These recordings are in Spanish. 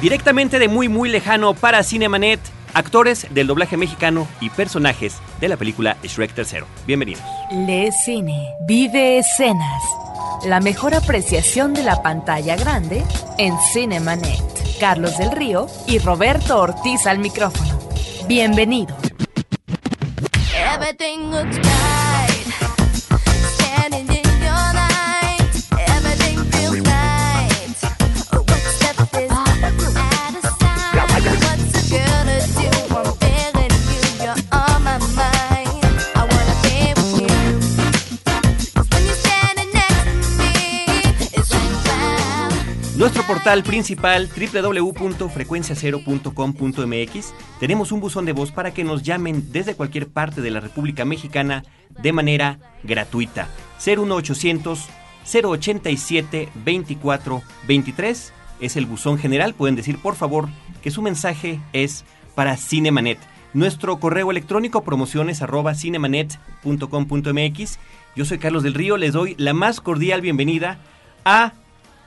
Directamente de muy muy lejano para Cinemanet, actores del doblaje mexicano y personajes de la película Shrek 3. Bienvenidos. Le Cine, vive escenas. La mejor apreciación de la pantalla grande en Cinemanet. Carlos del Río y Roberto Ortiz al micrófono. Bienvenidos. Everything looks. Portal principal www.frecuenciacero.com.mx tenemos un buzón de voz para que nos llamen desde cualquier parte de la República Mexicana de manera gratuita. 01800 087 24 23 es el buzón general. Pueden decir por favor que su mensaje es para Cinemanet. Nuestro correo electrónico promociones arroba cinemanet.com.mx. Yo soy Carlos del Río, les doy la más cordial bienvenida a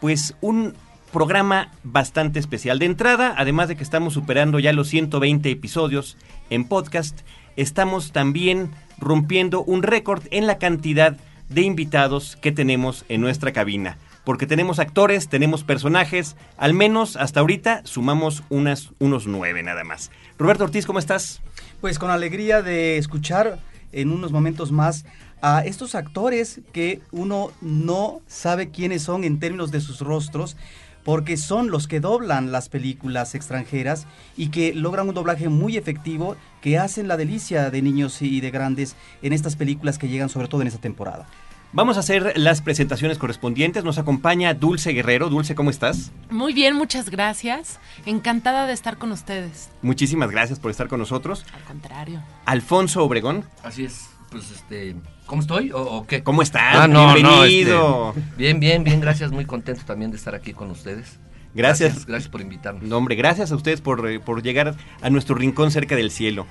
pues un programa bastante especial. De entrada, además de que estamos superando ya los 120 episodios en podcast, estamos también rompiendo un récord en la cantidad de invitados que tenemos en nuestra cabina. Porque tenemos actores, tenemos personajes, al menos hasta ahorita sumamos unas, unos nueve nada más. Roberto Ortiz, ¿cómo estás? Pues con alegría de escuchar en unos momentos más a estos actores que uno no sabe quiénes son en términos de sus rostros, porque son los que doblan las películas extranjeras y que logran un doblaje muy efectivo que hacen la delicia de niños y de grandes en estas películas que llegan sobre todo en esta temporada. Vamos a hacer las presentaciones correspondientes. Nos acompaña Dulce Guerrero. Dulce, ¿cómo estás? Muy bien, muchas gracias. Encantada de estar con ustedes. Muchísimas gracias por estar con nosotros. Al contrario. Alfonso Obregón. Así es. Pues este, ¿cómo estoy o, o qué? ¿Cómo estás? Ah, no, no, Bienvenido. este, bien, bien, bien, gracias, muy contento también de estar aquí con ustedes. Gracias. Gracias, gracias por invitarme. No, hombre, gracias a ustedes por, eh, por llegar a nuestro rincón cerca del cielo.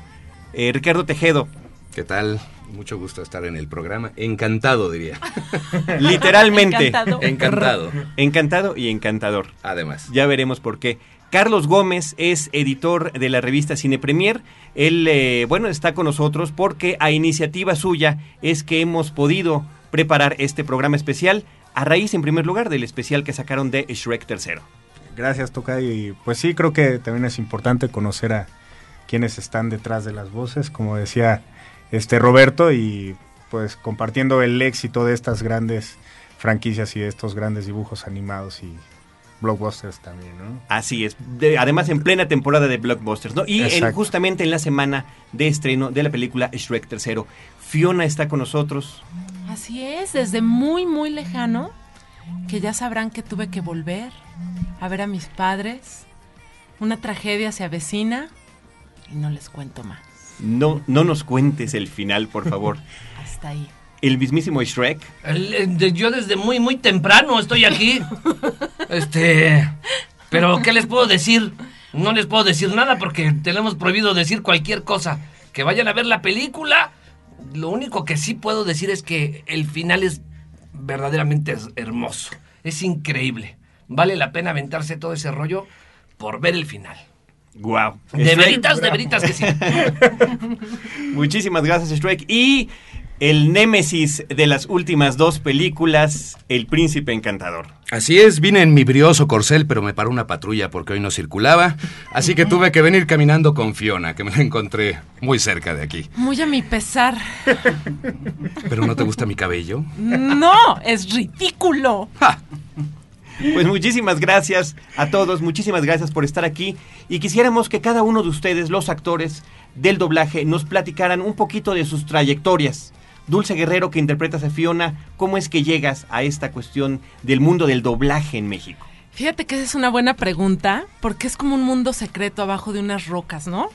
Eh, Ricardo Tejedo, ¿Qué tal? Mucho gusto estar en el programa. Encantado, diría. literalmente. Encantado. Encantado. Encantado y encantador. Además. Ya veremos por qué. Carlos Gómez es editor de la revista Cine Premier. Él, eh, bueno, está con nosotros porque a iniciativa suya es que hemos podido preparar este programa especial a raíz, en primer lugar, del especial que sacaron de Shrek III. Gracias, Tocayo. Y pues sí, creo que también es importante conocer a quienes están detrás de las voces, como decía este Roberto, y pues compartiendo el éxito de estas grandes franquicias y de estos grandes dibujos animados y blockbusters también, ¿no? Así es. De- además, en plena temporada de blockbusters, ¿no? Y en- justamente en la semana de estreno de la película Shrek III. Fiona está con nosotros. Así es, desde muy, muy lejano, que ya sabrán que tuve que volver a ver a mis padres. Una tragedia se avecina y no les cuento más. No, no nos cuentes el final, por favor. Hasta ahí. El mismísimo Shrek. El- el de- yo desde muy, muy temprano estoy aquí. este, pero ¿qué les puedo decir? No les puedo decir nada porque tenemos prohibido decir cualquier cosa. Que vayan a ver la película. Lo único que sí puedo decir es que el final es verdaderamente hermoso. Es increíble. Vale la pena aventarse todo ese rollo por ver el final. Wow. De veritas, de veritas que sí. Muchísimas gracias, Shrek. Y el némesis de las últimas dos películas, El Príncipe Encantador. Así es, vine en mi brioso corcel, pero me paró una patrulla porque hoy no circulaba. Así que tuve que venir caminando con Fiona, que me la encontré muy cerca de aquí. Muy a mi pesar. ¿Pero no te gusta mi cabello? No, es ridículo. Pues muchísimas gracias a todos, muchísimas gracias por estar aquí y quisiéramos que cada uno de ustedes, los actores del doblaje, nos platicaran un poquito de sus trayectorias. Dulce Guerrero, que interpretas a Fiona, ¿cómo es que llegas a esta cuestión del mundo del doblaje en México? Fíjate que esa es una buena pregunta, porque es como un mundo secreto abajo de unas rocas, ¿no?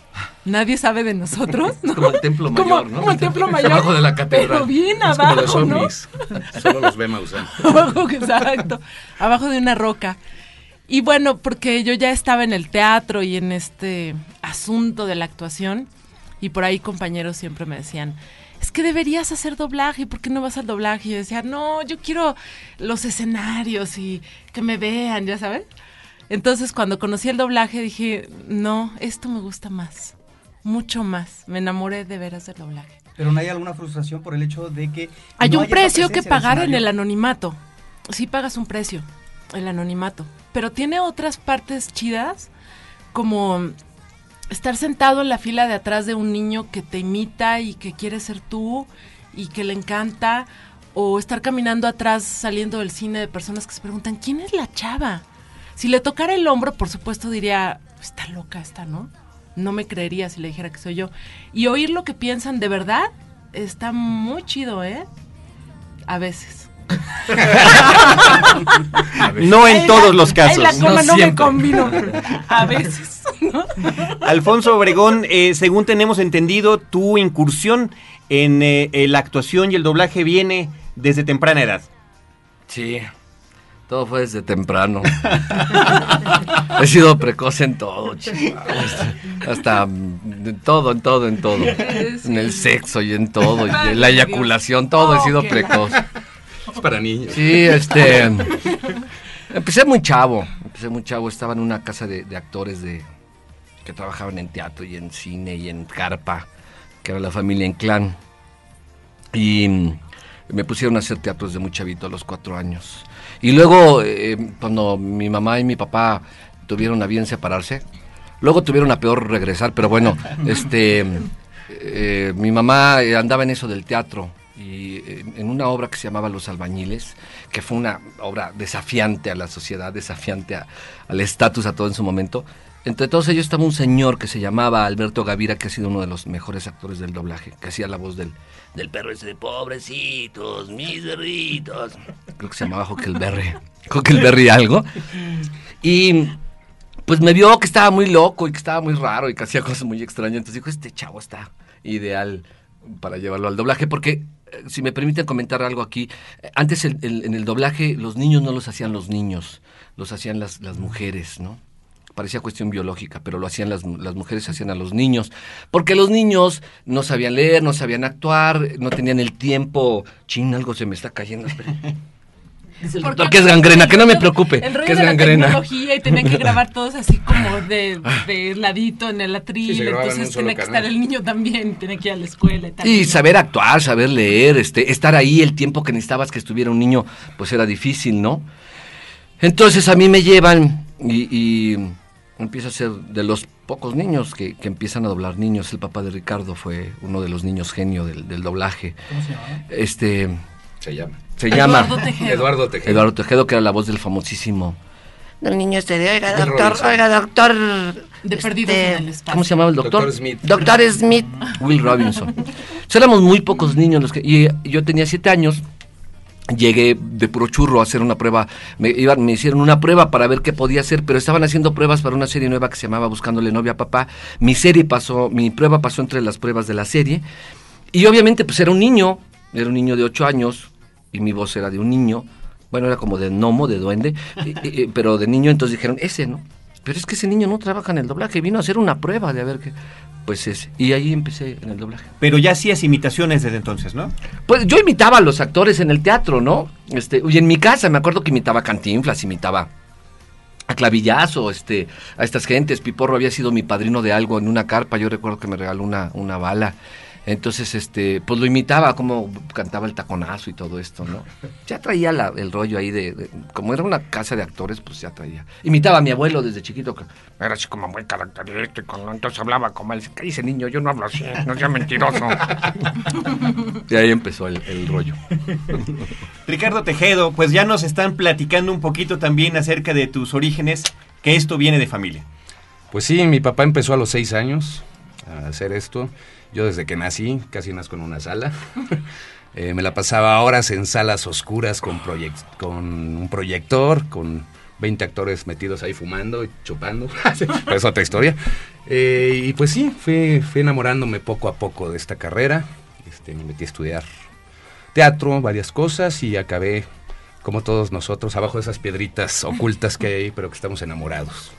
Nadie sabe de nosotros. ¿no? Como el templo Como- mayor, ¿no? Como el templo mayor. Abajo de la catedral. Pero bien Es como abajo, los ¿no? Solo los ve Maussan. abajo, exacto, abajo de una roca. Y bueno, porque yo ya estaba en el teatro y en este asunto de la actuación, y por ahí compañeros siempre me decían, es que deberías hacer doblaje, ¿por qué no vas al doblaje? Y yo decía, no, yo quiero los escenarios y que me vean, ya sabes. Entonces cuando conocí el doblaje dije, no, esto me gusta más, mucho más. Me enamoré de veras del doblaje. Pero no hay alguna frustración por el hecho de que. Hay no un precio que pagar en el anonimato. Sí pagas un precio, el anonimato. Pero tiene otras partes chidas, como estar sentado en la fila de atrás de un niño que te imita y que quiere ser tú y que le encanta. O estar caminando atrás saliendo del cine de personas que se preguntan, ¿quién es la chava? Si le tocara el hombro, por supuesto diría, está loca esta, ¿no? No me creería si le dijera que soy yo. Y oír lo que piensan de verdad está muy chido, ¿eh? A veces. No en todos los casos. ay, la coma No no, me combino. A veces. ¿No? Alfonso Obregón, eh, según tenemos entendido, tu incursión en eh, eh, la actuación y el doblaje viene desde temprana edad. Sí, todo fue desde temprano. He sido precoz en todo, chico. Hasta, hasta, en todo, en todo, en todo. En el sexo y en todo. y en la eyaculación, todo he sido precoz. Es para niños. Sí, este. Empecé muy chavo. Empecé muy chavo. Estaba en una casa de, de actores de que trabajaban en teatro y en cine y en carpa, que era la familia Inclán. Y mm, me pusieron a hacer teatro desde muy chavito, a los cuatro años. Y luego, eh, cuando mi mamá y mi papá tuvieron a bien separarse, luego tuvieron a peor regresar, pero bueno, este, eh, mi mamá eh, andaba en eso del teatro y eh, en una obra que se llamaba Los Albañiles, que fue una obra desafiante a la sociedad, desafiante a- al estatus, a todo en su momento. Entre todos ellos estaba un señor que se llamaba Alberto Gavira, que ha sido uno de los mejores actores del doblaje, que hacía la voz del, del perro ese de pobrecitos, mis perritos. Creo que se llamaba Huckleberry. Huckleberry algo. Y pues me vio que estaba muy loco y que estaba muy raro y que hacía cosas muy extrañas. Entonces dijo, este chavo está ideal para llevarlo al doblaje. Porque, eh, si me permiten comentar algo aquí, eh, antes en el doblaje los niños no los hacían los niños, los hacían las mujeres, ¿no? Parecía cuestión biológica, pero lo hacían las, las mujeres, hacían a los niños. Porque los niños no sabían leer, no sabían actuar, no tenían el tiempo. Chin, algo se me está cayendo. Dice el Porque doctor que es gangrena, que no me preocupe, El rollo que es de la gangrena. tecnología y tenían que grabar todos así como de, de ladito en el atril. Sí, en entonces tenía que canal. estar el niño también, tenía que ir a la escuela y tal. Y saber actuar, saber leer, este, estar ahí el tiempo que necesitabas que estuviera un niño, pues era difícil, ¿no? Entonces a mí me llevan y, y empiezo a ser de los pocos niños que, que empiezan a doblar niños. El papá de Ricardo fue uno de los niños genio del, del doblaje. ¿Cómo se llama? Este, Se llama. se llama Eduardo Tejedo. Eduardo Tejedo, que era la voz del famosísimo. Del niño este de, oiga, doctor, Robinson. oiga, doctor. De perdidos este, en el espacio. ¿Cómo se llamaba el doctor? Doctor Smith. Doctor Smith. Will Robinson. Entonces, éramos muy pocos niños los que y yo tenía siete años. Llegué de puro churro a hacer una prueba. Me, iban, me hicieron una prueba para ver qué podía hacer, pero estaban haciendo pruebas para una serie nueva que se llamaba Buscándole novia a papá. Mi serie pasó, mi prueba pasó entre las pruebas de la serie. Y obviamente, pues era un niño, era un niño de ocho años, y mi voz era de un niño. Bueno, era como de gnomo, de duende, pero de niño, entonces dijeron, ese, ¿no? Pero es que ese niño no trabaja en el doblaje, vino a hacer una prueba de a ver qué. Pues ese. Y ahí empecé en el doblaje. Pero ya hacías imitaciones desde entonces, ¿no? Pues yo imitaba a los actores en el teatro, ¿no? Este, y en mi casa me acuerdo que imitaba a Cantinflas, imitaba a Clavillazo, este, a estas gentes. Piporro había sido mi padrino de algo en una carpa, yo recuerdo que me regaló una, una bala. Entonces, este, pues lo imitaba, como cantaba el taconazo y todo esto, ¿no? Ya traía la- el rollo ahí de, de- como era una casa de actores, pues ya traía. Imitaba a mi abuelo desde chiquito, que era así como muy característico, ¿no? Entonces hablaba como él, ¿qué dice niño? Yo no hablo así, no sea mentiroso. y ahí empezó el, el rollo. Ricardo Tejedo, pues ya nos están platicando un poquito también acerca de tus orígenes, que esto viene de familia. Pues sí, mi papá empezó a los seis años a hacer esto. Yo desde que nací, casi nazco en una sala. Eh, me la pasaba horas en salas oscuras con, con un proyector, con 20 actores metidos ahí fumando y chupando. Es otra historia. Eh, y pues sí, fui, enamorándome poco a poco de esta carrera. Este, me metí a estudiar teatro, varias cosas y acabé, como todos nosotros, abajo de esas piedritas ocultas que hay pero que estamos enamorados.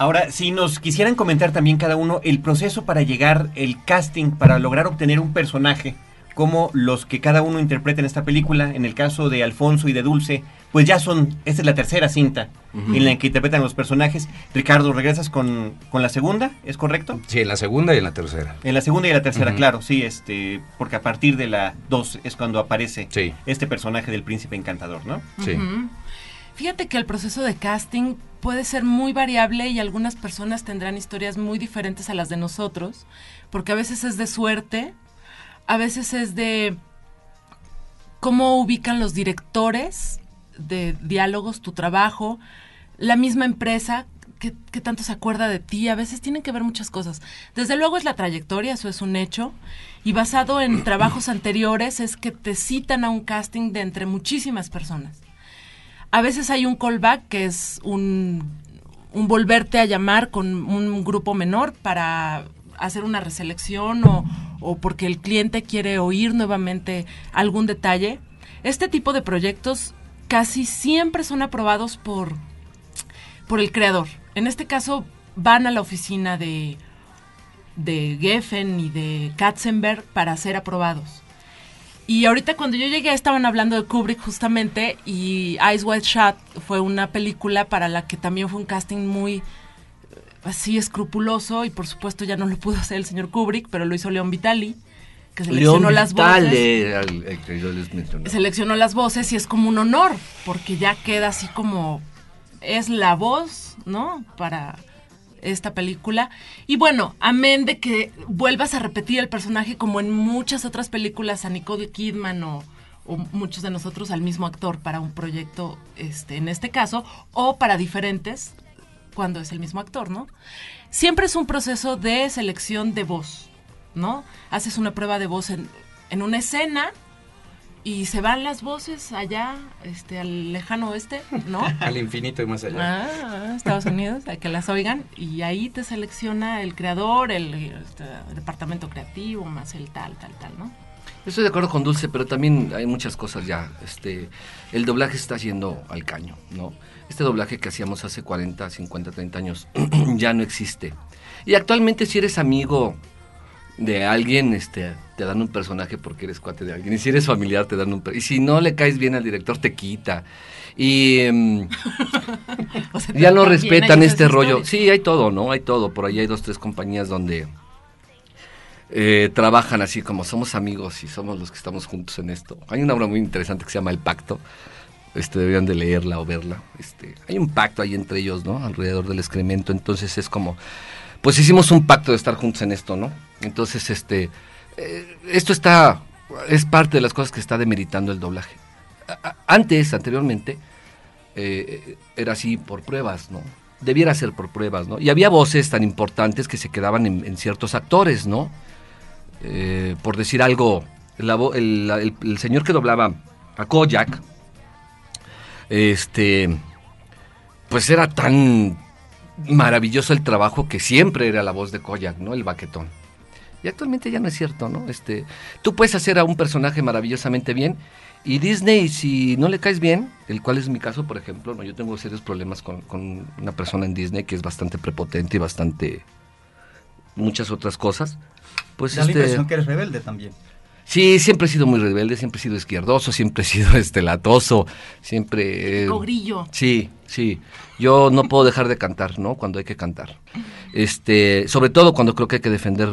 Ahora, si nos quisieran comentar también cada uno el proceso para llegar, el casting, para lograr obtener un personaje como los que cada uno interpreta en esta película, en el caso de Alfonso y de Dulce, pues ya son, esta es la tercera cinta en la que interpretan los personajes. Ricardo, ¿regresas con, con la segunda? ¿Es correcto? Sí, en la segunda y en la tercera. En la segunda y la tercera, claro, sí, este, porque a partir de la dos es cuando aparece Sí. este personaje del príncipe encantador, ¿no? Sí. Fíjate que el proceso de casting puede ser muy variable y algunas personas tendrán historias muy diferentes a las de nosotros, porque a veces es de suerte, a veces es de cómo ubican los directores de diálogos tu trabajo, la misma empresa, que, tanto se acuerda de ti, a veces tienen que ver muchas cosas. Desde luego es la trayectoria, eso es un hecho, y basado en trabajos anteriores es que te citan a un casting de entre muchísimas personas. A veces hay un callback que es un, volverte a llamar con un grupo menor para hacer una reselección o, o porque el cliente quiere oír nuevamente algún detalle. Este tipo de proyectos casi siempre son aprobados por, por el creador. En este caso van a la oficina de, de Geffen y de Katzenberg para ser aprobados. Y ahorita cuando yo llegué estaban hablando de Kubrick justamente y Eyes Wide Shut fue una película para la que también fue un casting muy eh, así escrupuloso y por supuesto ya no lo pudo hacer el señor Kubrick, pero lo hizo León Vitali, que seleccionó León las voces. Vitale, al- el que yo les mencioné. Seleccionó las voces y es como un honor, porque ya queda así como es la voz, ¿no? Para esta película. Y bueno, amén de que vuelvas a repetir el personaje como en muchas otras películas, a Nicole Kidman o, muchos de nosotros al mismo actor para un proyecto, este, en este caso, o para diferentes, cuando es el mismo actor, ¿no? Siempre es un proceso de selección de voz, ¿no? Haces una prueba de voz en, en una escena y se van las voces allá, este, al lejano oeste, ¿no? Al infinito y más allá. Ah, Estados Unidos, a que las oigan, y ahí te selecciona el creador, el, este, departamento creativo, más el tal, tal, tal, ¿no? Estoy de acuerdo con Dulce, pero también hay muchas cosas ya. Este, el doblaje está yendo al caño, ¿no? Este doblaje que hacíamos hace 40, 50, 30 años ya no existe. Y actualmente si eres amigo de alguien, este, te dan un personaje porque eres cuate de alguien. Y si eres familiar, te dan un... Y si no le caes bien al director, te quita. Y em, O sea, ya no respetan este rollo. Sí, hay todo, ¿no? Hay todo. Por ahí hay dos, tres compañías donde eh, trabajan así como somos amigos y somos los que estamos juntos en esto. Hay una obra muy interesante que se llama El Pacto. Este, deberían de leerla o verla. Este, hay un pacto ahí entre ellos, ¿no? Alrededor del excremento. Entonces es como, pues hicimos un pacto de estar juntos en esto, ¿no? Entonces, este, eh, esto está, es parte de las cosas que está demeritando el doblaje. Antes, anteriormente, eh, era así por pruebas, ¿no? Debiera ser por pruebas, ¿no? Y había voces tan importantes que se quedaban en, ciertos actores, ¿no? Eh, por decir algo, el, señor que doblaba a Kojak, este, pues era tan maravilloso el trabajo que siempre era la voz de Kojak, ¿no? El baquetón. Y actualmente ya no es cierto, ¿no? Este, tú puedes hacer a un personaje maravillosamente bien y Disney, si no le caes bien, el cual es mi caso, por ejemplo, ¿no? yo tengo serios problemas con, con una persona en Disney que es bastante prepotente y bastante muchas otras cosas. Pues Da la este, impresión que eres rebelde también. Sí, siempre he sido muy rebelde, siempre he sido izquierdoso, siempre he sido este latoso, siempre... eh, Cogrillo. Sí, sí. Yo no puedo dejar de cantar, ¿no? Cuando hay que cantar. Este, sobre todo cuando creo que hay que defender.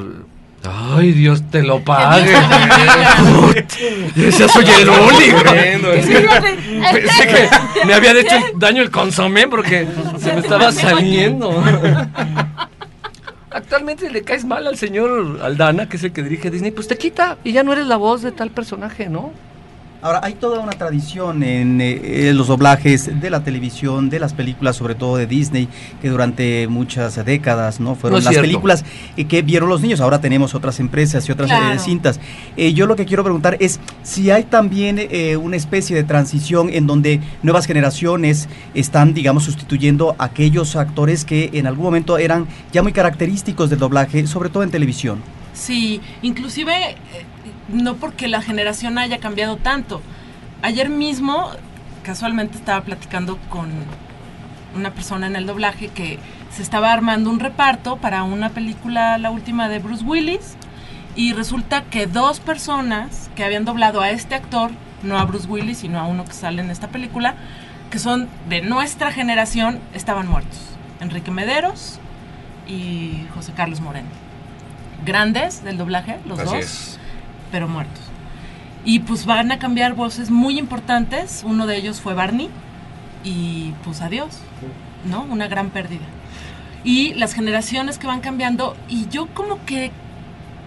Ay, Dios te lo pague. Ese soy el único. Pensé que me había hecho daño el consomé porque se me estaba saliendo. Actualmente le caes mal al señor Aldana, que es el que dirige Disney, pues te quita y ya no eres la voz de tal personaje, ¿no? Ahora, hay toda una tradición en eh, los doblajes de la televisión, de las películas, sobre todo de Disney, que durante muchas décadas no fueron No las cierto. películas eh, que vieron los niños. Ahora tenemos otras empresas y otras eh, Claro. cintas. Eh, yo lo que quiero preguntar es si hay también eh, una especie de transición en donde nuevas generaciones están, digamos, sustituyendo a aquellos actores que en algún momento eran ya muy característicos del doblaje, sobre todo en televisión. Sí, inclusive eh, no porque la generación haya cambiado tanto. Ayer mismo, casualmente estaba platicando con una persona en el doblaje que se estaba armando un reparto para una película, la última de Bruce Willis, Y resulta que dos personas que habían doblado a este actor, no a Bruce Willis, sino a uno que sale en esta película, que son de nuestra generación, estaban muertos. Enrique Mederos y José Carlos Moreno. Grandes del doblaje, los Así dos, es. Pero muertos. Y pues van a cambiar voces muy importantes. Uno de ellos fue Barney. Y pues adiós, ¿no? Una gran pérdida. Y las generaciones que van cambiando. Y yo como que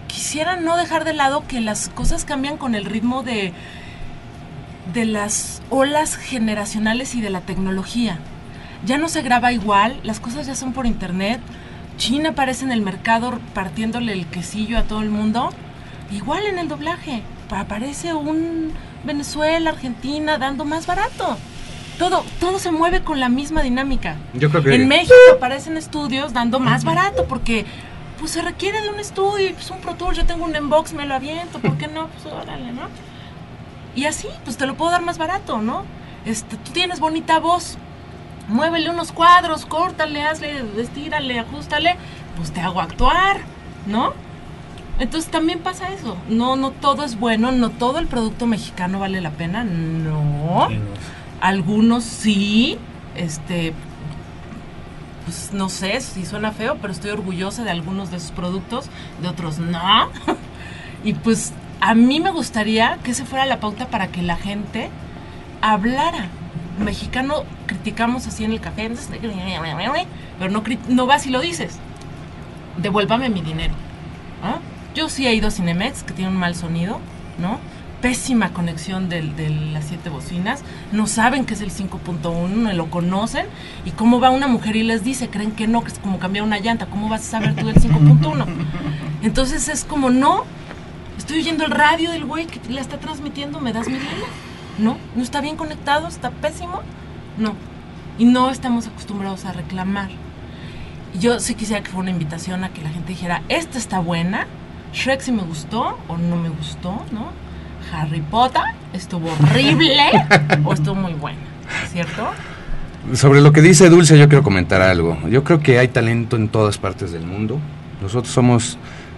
quisiera no dejar de lado que las cosas cambian con el ritmo de, de las olas generacionales y de la tecnología. Ya no se graba igual, las cosas ya son por internet. China aparece en el mercado partiéndole el quesillo a todo el mundo. Igual en el doblaje. pa- Aparece un Venezuela, Argentina, dando más barato. Todo, todo se mueve con la misma dinámica. Yo creo que En México aparecen estudios dando más barato porque pues se requiere de un estudio, pues un Pro Tour, yo tengo un Inbox, me lo aviento, ¿por qué no? Pues órale, ¿no? Y así, pues te lo puedo dar más barato, ¿no? Este, tú tienes bonita voz, muévele unos cuadros, córtale, hazle, estírale, ajustale, pues te hago actuar, ¿no? Entonces también pasa eso. No, no todo es bueno, no todo el producto mexicano vale la pena, no. Algunos sí, este, pues no sé si suena feo, pero estoy orgullosa de algunos de sus productos, de otros no. y pues a mí me gustaría que ese fuera la pauta para que la gente hablara. Mexicano criticamos así en el café, pero no, no vas y lo dices. Devuélvame mi dinero. ¿ah? Yo sí he ido a Cinemex, que tiene un mal sonido, ¿no? Pésima conexión de, las siete bocinas. No saben que es el 5.1, no lo conocen. Y cómo va una mujer y les dice, creen que no, que es como cambiar una llanta. ¿Cómo vas a saber tú del 5.1? Entonces es como, no, estoy oyendo el radio del güey que la está transmitiendo, ¿me das mi línea? No, no está bien conectado, está pésimo. No. Y no estamos acostumbrados a reclamar. Yo sí quisiera que fuera una invitación a que la gente dijera, esta está buena, Shrek sí me gustó o no me gustó, ¿no? Harry Potter estuvo horrible o estuvo muy buena, ¿cierto? Sobre lo que dice Dulce, yo quiero comentar algo. Yo creo que hay talento en todas partes del mundo. Nosotros somos,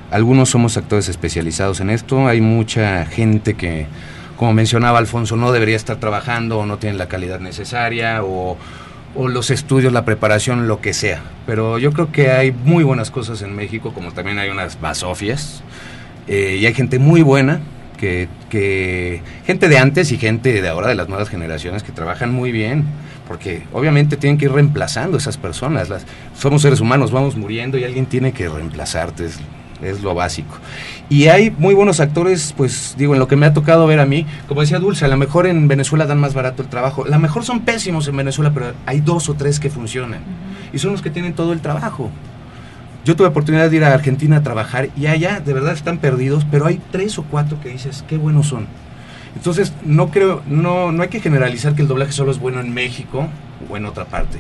algunos somos actores especializados en esto. Hay mucha gente que, como mencionaba Alfonso, no debería estar trabajando o no tiene la calidad necesaria o, o los estudios, la preparación, lo que sea. Pero yo creo que hay muy buenas cosas en México, como también hay unas basofias. Eh, y hay gente muy buena, que, que gente de antes y gente de ahora, de las nuevas generaciones, que trabajan muy bien, porque obviamente tienen que ir reemplazando esas personas. Las, somos seres humanos, vamos muriendo y alguien tiene que reemplazarte, es, es lo básico. Y hay muy buenos actores, pues digo, en lo que me ha tocado ver a mí, como decía Dulce, a lo mejor en Venezuela dan más barato el trabajo, a lo mejor son pésimos en Venezuela, pero hay dos o tres que funcionan, y son los que tienen todo el trabajo. Yo tuve oportunidad de ir a Argentina a trabajar y allá de verdad están perdidos, pero hay tres o cuatro que dices, qué buenos son. Entonces, no creo, no, no hay que generalizar que el doblaje solo es bueno en México o en otra parte.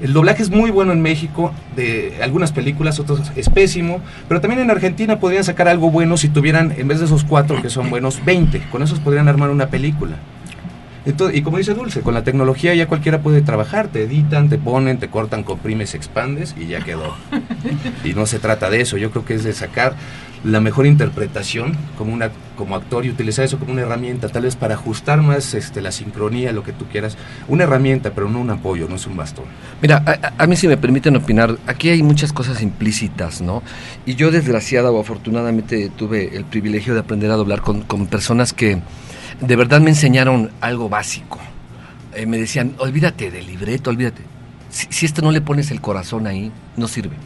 El doblaje es muy bueno en México, de algunas películas, otras es pésimo, pero también en Argentina podrían sacar algo bueno si tuvieran, en vez de esos cuatro que son buenos, 20. Con esos podrían armar una película. Entonces, y como dice Dulce, con la tecnología ya cualquiera puede trabajar, te editan, te ponen, te cortan, comprimes, expandes y ya quedó. Y no se trata de eso, yo creo que es de sacar la mejor interpretación como una como actor y utilizar eso como una herramienta, tal vez para ajustar más este la sincronía, lo que tú quieras, una herramienta, pero no un apoyo, no es un bastón. Mira, a, a- mí si me permiten opinar, aquí hay muchas cosas implícitas, ¿no? Y yo desgraciada o afortunadamente tuve el privilegio de aprender a doblar con, con personas que de verdad me enseñaron algo básico. Eh, me decían, olvídate del libreto, olvídate. Si, si esto no le pones el corazón ahí, no sirve.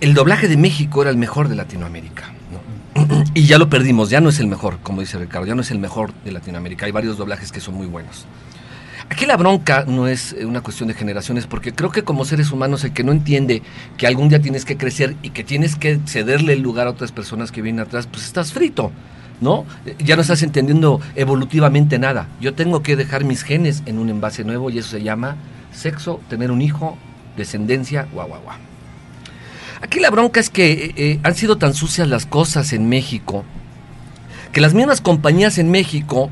El doblaje de México era el mejor de Latinoamérica, ¿no? y ya lo perdimos, ya no es el mejor, como dice Ricardo, ya no es el mejor de Latinoamérica. Hay varios doblajes que son muy buenos. Aquí la bronca no es eh, una cuestión de generaciones, porque creo que como seres humanos el que no entiende que algún día tienes que crecer y que tienes que cederle el lugar a otras personas que vienen atrás, pues estás frito, ¿no? Ya no estás entendiendo evolutivamente nada. Yo tengo que dejar mis genes en un envase nuevo y eso se llama sexo, tener un hijo, descendencia, guau, guau, guau. Aquí la bronca es que eh, eh, han sido tan sucias las cosas en México que las mismas compañías en México,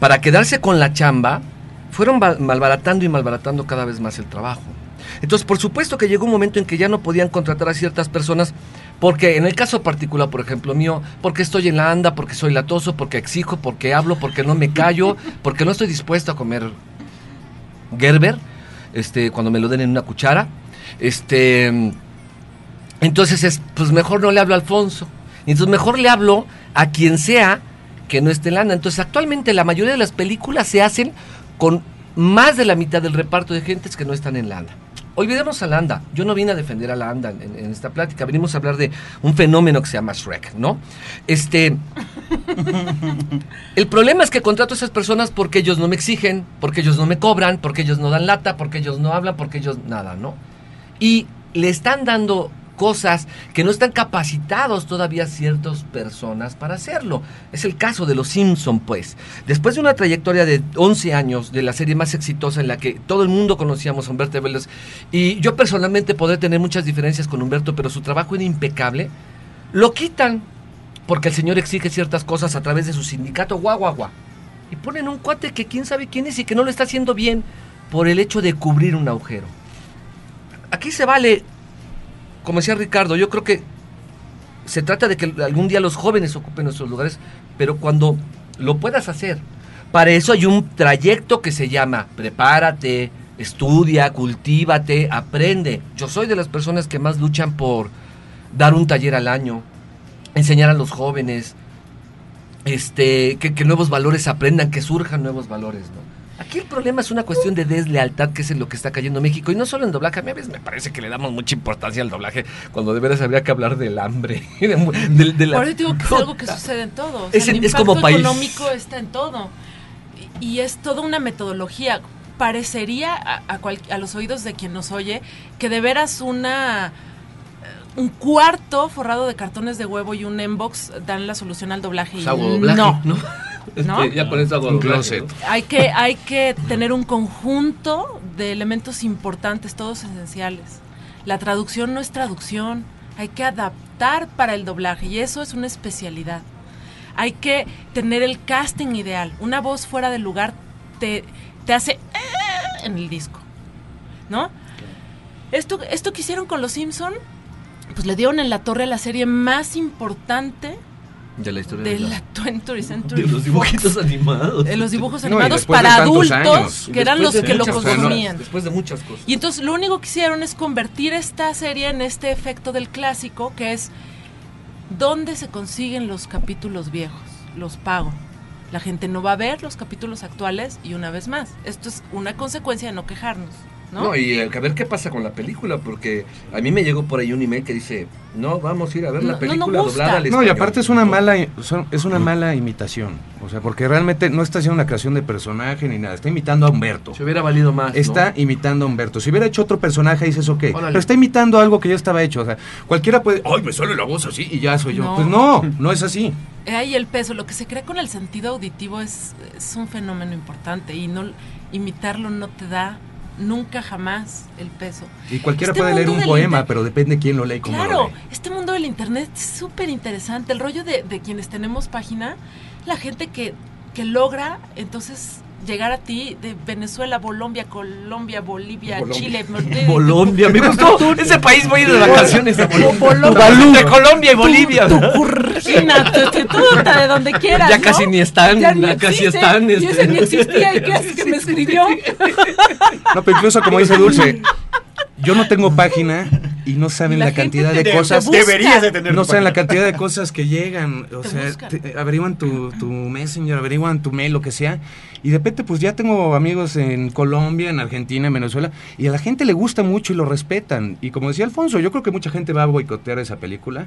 para quedarse con la chamba, fueron ba- malbaratando y malbaratando cada vez más el trabajo. Entonces, por supuesto que llegó un momento en que ya no podían contratar a ciertas personas Porque en el caso particular, por ejemplo mío, porque estoy en la anda, porque soy latoso, porque exijo, porque hablo, porque no me callo, porque no estoy dispuesto a comer Gerber, este, cuando me lo den en una cuchara. Este, entonces es, pues mejor no le hablo a Alfonso. Entonces mejor le hablo a quien sea que no esté en la anda. Entonces actualmente la mayoría de las películas se hacen con más de la mitad del reparto de gentes que no están en la anda. Olvidemos a la anda. Yo no vine a defender a la anda en, en esta plática. Venimos a hablar de un fenómeno que se llama Shrek, ¿no? Este. el problema es que contrato a esas personas porque ellos no me exigen, porque ellos no me cobran, porque ellos no dan lata, porque ellos no hablan, porque ellos nada, ¿no? Y le están dando cosas que no están capacitados todavía ciertas personas para hacerlo. Es el caso de Los Simpson, pues. Después de una trayectoria de 11 años de la serie más exitosa en la que todo el mundo conocíamos a Humberto Vélez, y yo personalmente podré tener muchas diferencias con Humberto, pero su trabajo era impecable, lo quitan porque el señor exige ciertas cosas a través de su sindicato, guau, guau. Y ponen un cuate que quién sabe quién es y que no lo está haciendo bien por el hecho de cubrir un agujero. Aquí se vale como decía Ricardo, yo creo que se trata de que algún día los jóvenes ocupen nuestros lugares, pero cuando lo puedas hacer, para eso hay un trayecto que se llama prepárate, estudia, cultívate, aprende. Yo soy de las personas que más luchan por dar un taller al año, enseñar a los jóvenes, este, que, que nuevos valores aprendan, que surjan nuevos valores, ¿no? Aquí el problema es una cuestión de deslealtad, que es en lo que está cayendo México. Y no solo en doblaje, a mí a veces me parece que le damos mucha importancia al doblaje, cuando de veras habría que hablar del hambre. de, de- de la- Por eso digo que es algo que sucede en todo. O sea, Es- el es como impacto país. económico está en todo. Y, y es toda una metodología. Parecería a, a cual- a los oídos de quien nos oye que de veras una eh, un cuarto forrado de cartones de huevo y un inbox dan la solución al doblaje. Pues hago y doblaje, no. ¿no? ¿No? Este, ya con eso hago Un closet. ¿no? Hay que, hay que tener un conjunto de elementos importantes, todos esenciales. La traducción no es traducción, hay que adaptar para el doblaje y eso es una especialidad. Hay que tener el casting ideal. Una voz fuera del lugar te, te hace "Ah", en el disco, ¿no? Esto, esto que hicieron con los Simpson, pues le dieron en la torre a la serie más importante De la historia de de, la- la 20th Century de los dibujitos Fox. animados. De los dibujos animados para adultos, años. que eran los que lo cosas, consumían. Después de muchas cosas. Y entonces lo único que hicieron es convertir esta serie en este efecto del clásico, que es dónde se consiguen los capítulos viejos, los pago. La gente no va a ver los capítulos actuales y una vez más, esto es una consecuencia de no quejarnos, ¿no? No, y a ver qué pasa con la película, porque a mí me llegó por ahí un email que dice, no, vamos a ir a ver No, la no, no película gusta. doblada al No, y español". aparte es una mala es una mala imitación, o sea, porque realmente no está haciendo una creación de personaje ni nada, está imitando a Humberto. Se hubiera valido más, ¿no? Está imitando a Humberto. Si hubiera hecho otro personaje, dices, ok. Órale. Pero está imitando algo que ya estaba hecho. O sea, cualquiera puede. ¡Ay, me sale la voz así! Y ya soy yo. No. Pues no, no es así. Eh, Ahí el peso, lo que se crea con el sentido auditivo es, es un fenómeno importante y no imitarlo no te da nunca jamás el peso. Y cualquiera Este puede leer un poema, pero depende quién lo lee y cómo lo Claro, lee. este mundo del internet es súper interesante. El rollo de, de quienes tenemos página, la gente que, que logra entonces llegar a ti de Venezuela, Colombia, Colombia, Bolivia, Colombia. Chile, Colombia, me gustó. Ese país voy a ir de vacaciones a Bolombia. De Colombia y Bolivia. Tu- tu- tú, de donde quieras. Ya ¿no? casi ni están, Ya casi están, Y este. ese ni existía. ¿Y qué haces que me escribió? No, pero incluso como dice Dulce, yo no tengo página y no saben La cantidad de te cosas. Deberías de tener No saben la cantidad de cosas que llegan. O Te sea, te- averiguan tu, tu Messenger, averiguan tu mail, lo que sea. Y de repente, pues ya tengo amigos en Colombia, en Argentina, en Venezuela. Y a la gente le gusta mucho y lo respetan. Y como decía Alfonso, yo creo que mucha gente va a boicotear esa película.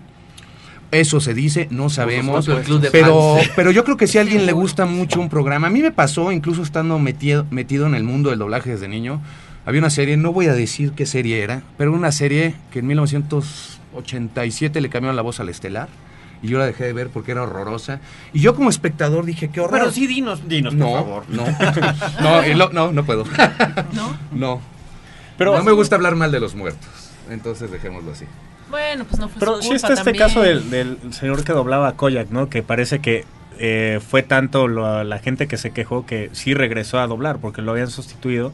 Eso se dice, no sabemos. Pero, pero yo creo que si a alguien le gusta mucho un programa, a mí me pasó, incluso estando metido, metido en el mundo del doblaje desde niño, había una serie, no voy a decir qué serie era, pero una serie que en 1987 le cambiaron la voz al Estelar. Y yo la dejé de ver porque era horrorosa. Y yo como espectador dije, qué horror. Pero sí, dinos, dinos, no, por favor. no, no, no, no puedo. ¿No? No. Pero, no me gusta hablar mal de los muertos. Entonces dejémoslo así. Bueno, pues no fue pero su sí está este también. caso del, del señor que doblaba a Koyak, ¿no? Que parece que eh, fue tanto lo- la gente que se quejó que sí regresó a doblar porque lo habían sustituido.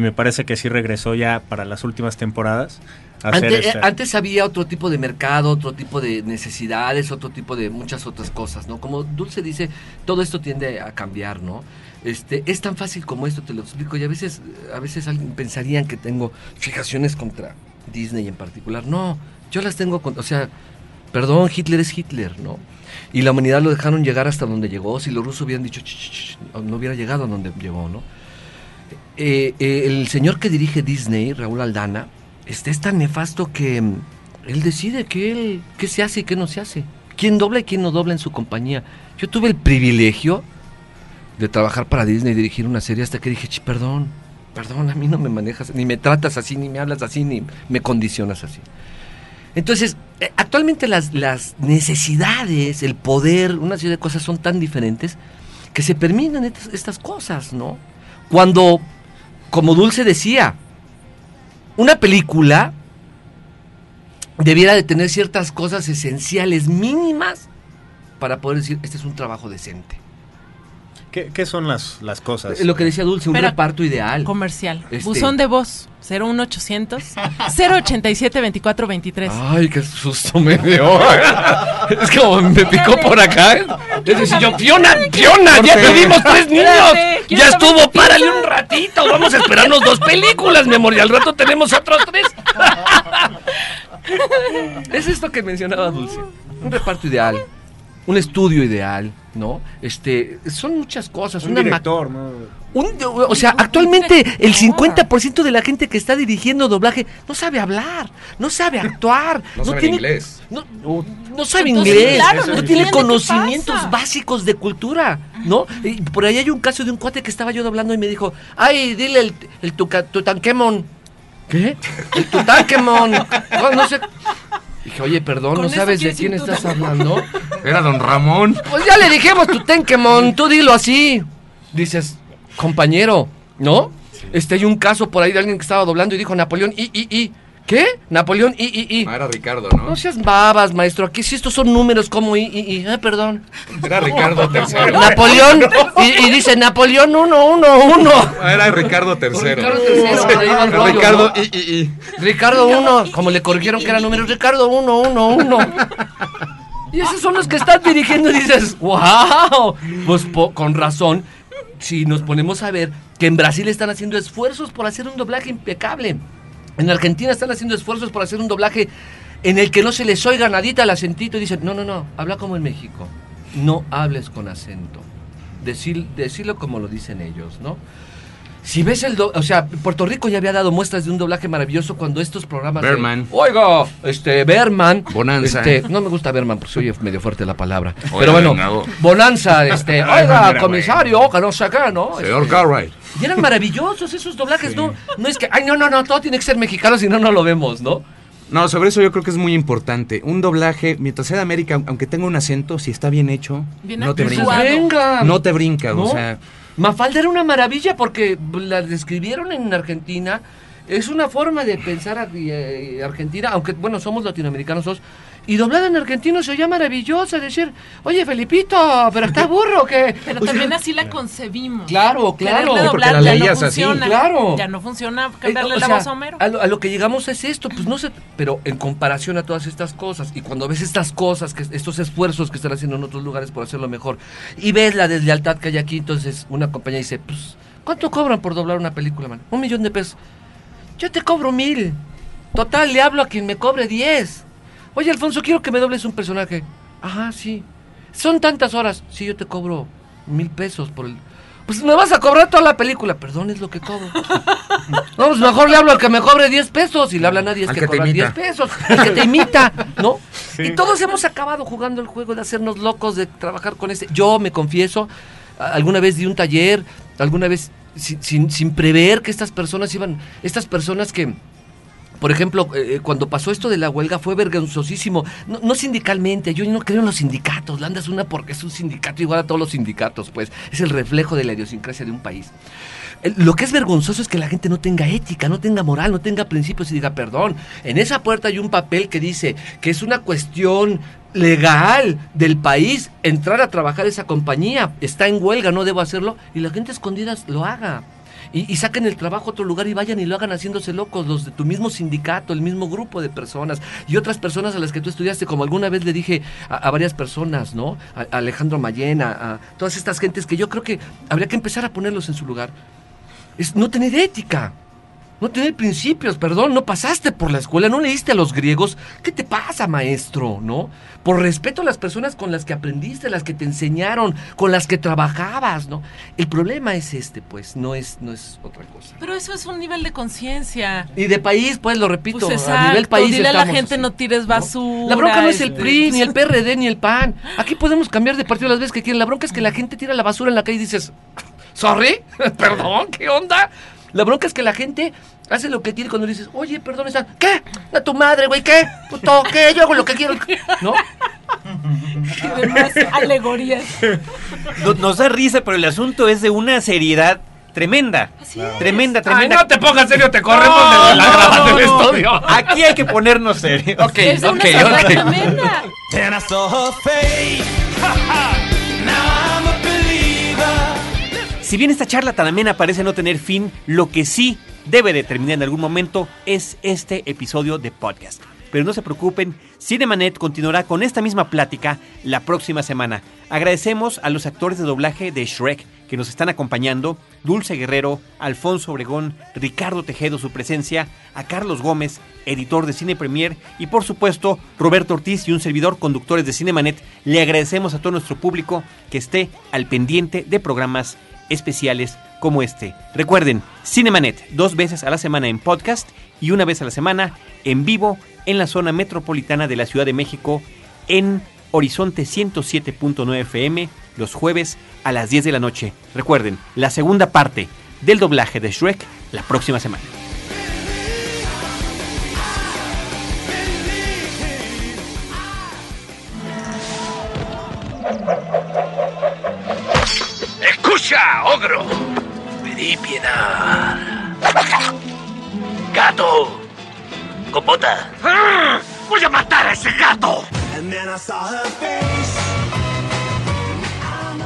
Y me parece que sí regresó ya para las últimas temporadas. Antes, eh, antes había otro tipo de mercado, otro tipo de necesidades, otro tipo de muchas otras cosas, ¿no? Como Dulce dice, todo esto tiende a cambiar, ¿no? Este, es tan fácil como esto, te lo explico, y a veces, a veces alguien pensarían que tengo fijaciones contra Disney en particular. No, yo las tengo con, o sea, perdón, Hitler es Hitler, ¿no? Y la humanidad lo dejaron llegar hasta donde llegó. Si los rusos hubieran dicho, "Ch, ch, ch", no hubiera llegado a donde llegó, ¿no? Eh, eh, el señor que dirige Disney, Raúl Aldana, este es tan nefasto que mm, él decide que él, qué se hace y qué no se hace. Quién dobla y quién no dobla en su compañía. Yo tuve el privilegio de trabajar para Disney y dirigir una serie hasta que dije, "Ch, perdón, perdón, a mí no me manejas, ni me tratas así, ni me hablas así, ni me condicionas así. Entonces, eh, actualmente las, necesidades, el poder, una serie de cosas son tan diferentes que se permiten estas cosas, ¿no? Cuando, como Dulce decía, una película debiera de tener ciertas cosas esenciales, mínimas, para poder decir, este es un trabajo decente. ¿Qué, qué son las, las cosas? Lo que decía Dulce, un Pero- reparto ideal. Comercial. Este- Buzón de voz 01800 087 2423. Ay, qué susto me dio. es como me picó por acá. ¿eh? Es decir, yo, Fiona, Fiona, ya tuvimos tres niños. Ya estuvo, párale un ratito. Vamos a esperarnos dos películas, mi amor. Y al rato tenemos otros tres. es esto que mencionaba Dulce. Un reparto ideal. Un estudio ideal, ¿no? Este, son muchas cosas. Un una director, ¿no? Un- o sea, actualmente el 50% de la gente que está dirigiendo doblaje no sabe hablar, no sabe actuar, No tiene, inglés. No, no sabe Entonces, inglés, claro, no no tiene conocimientos básicos de cultura, ¿no? Y por ahí hay un caso de un cuate que estaba yo doblando y me dijo, ay, dile el, el tuca- Tutankamón. ¿Qué? El Tutankamón. No, no sé. Dije, oye, perdón, ¿no sabes de quién estás hablando? Era don Ramón. Pues ya le dijimos Tutankamón, tú dilo así. Dices, compañero, ¿no? Este hay un caso por ahí de alguien que estaba doblando y dijo Napoleón y y y. ¿Qué? Napoleón y y y. Ah, era Ricardo, ¿no? No seas babas, maestro. Aquí sí estos son números como y y y. Ah, perdón. Era Ricardo III. Napoleón y, y dice Napoleón 1 1 1. Ah, Era Ricardo III. Ricardo III, Ricardo y, y, y. Ricardo 1, como le corrigieron que era números, Ricardo 1 1 1. Y esos son los que están dirigiendo y dices, "Wow." Pues po- con razón si nos ponemos a ver que en Brasil están haciendo esfuerzos por hacer un doblaje impecable. En Argentina están haciendo esfuerzos por hacer un doblaje en el que no se les oiga nadita el acentito y dicen, no, no, no, habla como en México. No hables con acento. Decir, decirlo como lo dicen ellos, ¿no? Si ves el... do- o sea, Puerto Rico ya había dado muestras de un doblaje maravilloso cuando estos programas... de- Berman. Oiga, este, Berman. Bonanza. Este, no me gusta Berman porque soy medio fuerte la palabra. Oiga, Pero bueno. Bonanza, este, oiga, mira, comisario, que no sé qué, ¿no? Señor Este, Cartwright. y eran maravillosos esos doblajes, ¿no? No es que, ay, no, no, no, todo tiene que ser mexicano, si no, no lo vemos, ¿no? No, sobre eso yo creo que es muy importante. Un doblaje, mientras sea de América, aunque tenga un acento, si está bien hecho, Bien no te brinca. Venga. No te brinca, ¿No? o sea. Mafalda era una maravilla porque la describieron en Argentina. Es una forma de pensar a- eh, Argentina, aunque bueno, somos latinoamericanos. Y doblada en argentino se oía maravillosa, decir, oye Felipito, pero está burro que... Pero también así la concebimos. Claro, claro. Sí, porque la ya no así, funciona. claro. Ya no funciona Eh, cambiarle la voz a Homero. A lo, a lo que llegamos es esto, pues no sé, pero en comparación a todas estas cosas, y cuando ves estas cosas, que estos esfuerzos que están haciendo en otros lugares por hacerlo mejor, y ves la deslealtad que hay aquí, entonces una compañía dice, pues, ¿cuánto cobran por doblar una película, man? Un millón de pesos. Yo te cobro mil. Total, le hablo a quien me cobre diez. Oye, Alfonso, quiero que me dobles un personaje. Ajá, sí. Son tantas horas. Sí, yo te cobro mil pesos por el... Pues me vas a cobrar toda la película. Perdón, es lo que cobro. No, pues mejor le hablo al que me cobre 10 pesos. Y le habla a nadie es Al que, que te cobra imita. 10 pesos. El que te imita, ¿no? Sí. Y todos hemos acabado jugando el juego de hacernos locos, de trabajar con ese. Yo me confieso, alguna vez di un taller, alguna vez sin, sin, sin prever que estas personas iban, estas personas que, por ejemplo, eh, cuando pasó esto de la huelga fue vergonzosísimo. No, sindicalmente, yo no creo en los sindicatos. La ANDA es una porque es un sindicato igual a todos los sindicatos, pues. Es el reflejo de la idiosincrasia de un país. Lo que es vergonzoso es que la gente no tenga ética, no tenga moral, no tenga principios y diga, perdón, en esa puerta hay un papel que dice que es una cuestión legal del país entrar a trabajar esa compañía, está en huelga, no debo hacerlo, y la gente escondida lo haga. Y, saquen el trabajo a otro lugar y vayan y lo hagan haciéndose locos, los de tu mismo sindicato, el mismo grupo de personas y otras personas a las que tú estudiaste, como alguna vez le dije a, a varias personas, ¿no? A, a Alejandro Mayena, a todas estas gentes que yo creo que habría que empezar a ponerlos en su lugar. Es no tener ética. No tener principios, perdón, no pasaste por la escuela, no leíste a los griegos. ¿Qué te pasa, maestro? ¿No? Por respeto a las personas con las que aprendiste, las que te enseñaron, con las que trabajabas, ¿no? El problema es este, pues, no es, no es otra cosa. Pero eso es un nivel de conciencia. Y de país, pues, lo repito, Pues a nivel país dile a la gente así, no tires basura. La bronca no es el este. PRI, ni el PRD, ni el PAN. Aquí podemos cambiar de partido las veces que quieran. La bronca es que la gente tira la basura en la calle y dices, ¿sorry? ¿Perdón? ¿Qué onda? La bronca es que la gente hace lo que quiere cuando le dices, oye, perdón, está... ¿qué? A tu madre, güey, ¿qué? Puto, ¿qué? Yo hago lo que quiero. ¿No? Y demás alegorías. No- Nos da risa, pero el asunto es de una seriedad tremenda. Tremenda, Ay, tremenda. no te pongas serio, te corremos de la grada del estudio. Aquí hay que ponernos serios. Ok, Es una ok, seriedad ok. tremenda. Si bien esta charla tan amena parece no tener fin, lo que sí debe de terminar en algún momento es este episodio de podcast. Pero no se preocupen, Cinemanet continuará con esta misma plática la próxima semana. Agradecemos a los actores de doblaje de Shrek que nos están acompañando, Dulce Guerrero, Alfonso Obregón, Ricardo Tejedo su presencia, a Carlos Gómez, editor de Cine Premier y por supuesto Roberto Ortiz y un servidor conductores de Cinemanet. Le agradecemos a todo nuestro público que esté al pendiente de programas especiales como este. Recuerden, Cinemanet dos veces a la semana en podcast y una vez a la semana en vivo en la zona metropolitana de la Ciudad de México en Horizonte 107.9 FM los jueves a las 10 de la noche. Recuerden, la segunda parte del doblaje de Shrek la próxima semana. Ogro! Pedí piedad. ¡Gato! ¡Copota! ¡Ah! ¡Voy a matar a ese gato! And then I saw her face.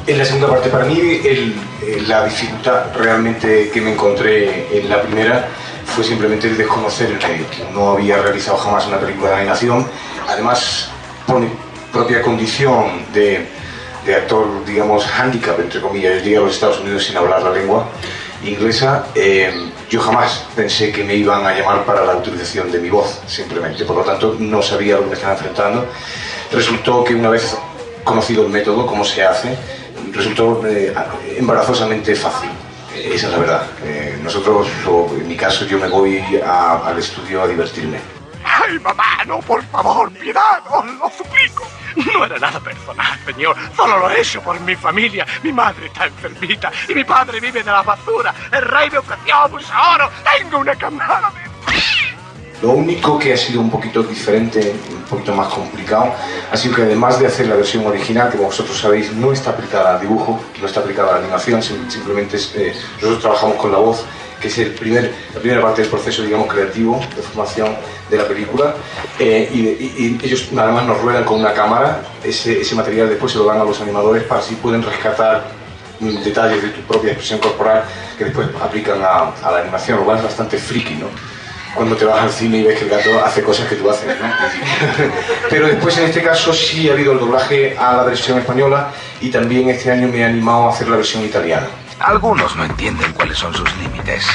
En la segunda parte, para mí, el- eh, la dificultad realmente que me encontré en la primera fue simplemente el desconocer que no había realizado jamás una película de animación. Además, por mi propia condición de, de actor, digamos, handicap, entre comillas, yo llegué a los Estados Unidos sin hablar la lengua inglesa, eh, yo jamás pensé que me iban a llamar para la utilización de mi voz, simplemente. Por lo tanto, no sabía lo que me estaba enfrentando. Resultó que una vez conocido el método, cómo se hace, resultó eh, embarazosamente fácil. Esa es la verdad. Eh, nosotros, o en mi caso, yo me voy a- al estudio a divertirme. ¡Ay, mamá, no, por favor, piedad! ¡Os lo suplico! No era nada personal, señor. Solo lo he hecho por mi familia. Mi madre está enfermita y mi padre vive de la basura. El rey me ofreció mucho oro. Tengo una camada de... Lo único que ha sido un poquito diferente, un poquito más complicado, ha sido que además de hacer la versión original, que como vosotros sabéis no está aplicada al dibujo, no está aplicada a la animación, sim- simplemente es, eh, nosotros trabajamos con la voz, que es el primer, la primera parte del proceso, digamos, creativo de formación de la película, eh, y, y- y ellos nada más nos ruedan con una cámara, ese, ese material después se lo dan a los animadores para así pueden rescatar mm, detalles de tu propia expresión corporal que después aplican a, a la animación, lo cual es bastante friki, ¿no? cuando te vas al cine y ves que el gato hace cosas que tú haces, ¿no? Pero después en este caso sí ha habido el doblaje a la versión española y también este año me he animado a hacer la versión italiana. Algunos no entienden cuáles son sus límites.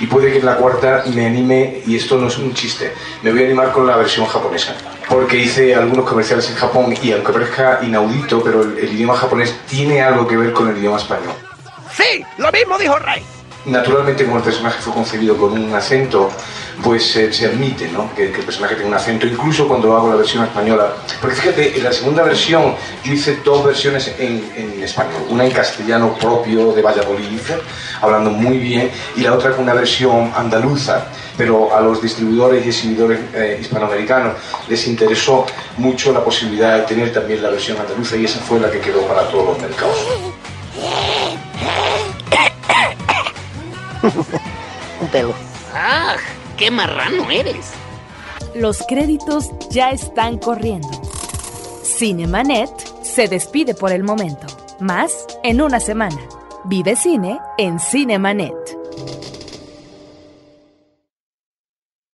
Y puede que en la cuarta me anime, y esto no es un chiste, me voy a animar con la versión japonesa. Porque hice algunos comerciales en Japón y aunque parezca inaudito, pero el, el idioma japonés tiene algo que ver con el idioma español. Sí, lo mismo dijo Rey. Naturalmente, como el personaje fue concebido con un acento, pues eh, se admite ¿no? que, el personaje tenga un acento, incluso cuando hago la versión española. Porque fíjate, en la segunda versión yo hice dos versiones en, en español, una en castellano propio de Valladolid, hablando muy bien, y la otra con una versión andaluza. Pero a los distribuidores y exhibidores eh, hispanoamericanos les interesó mucho la posibilidad de tener también la versión andaluza y esa fue la que quedó para todos los mercados. Un pelo. ¡Ah! ¡Qué marrano eres! Los créditos ya están corriendo. Cinemanet se despide por el momento. Más en una semana. Vive cine en Cinemanet.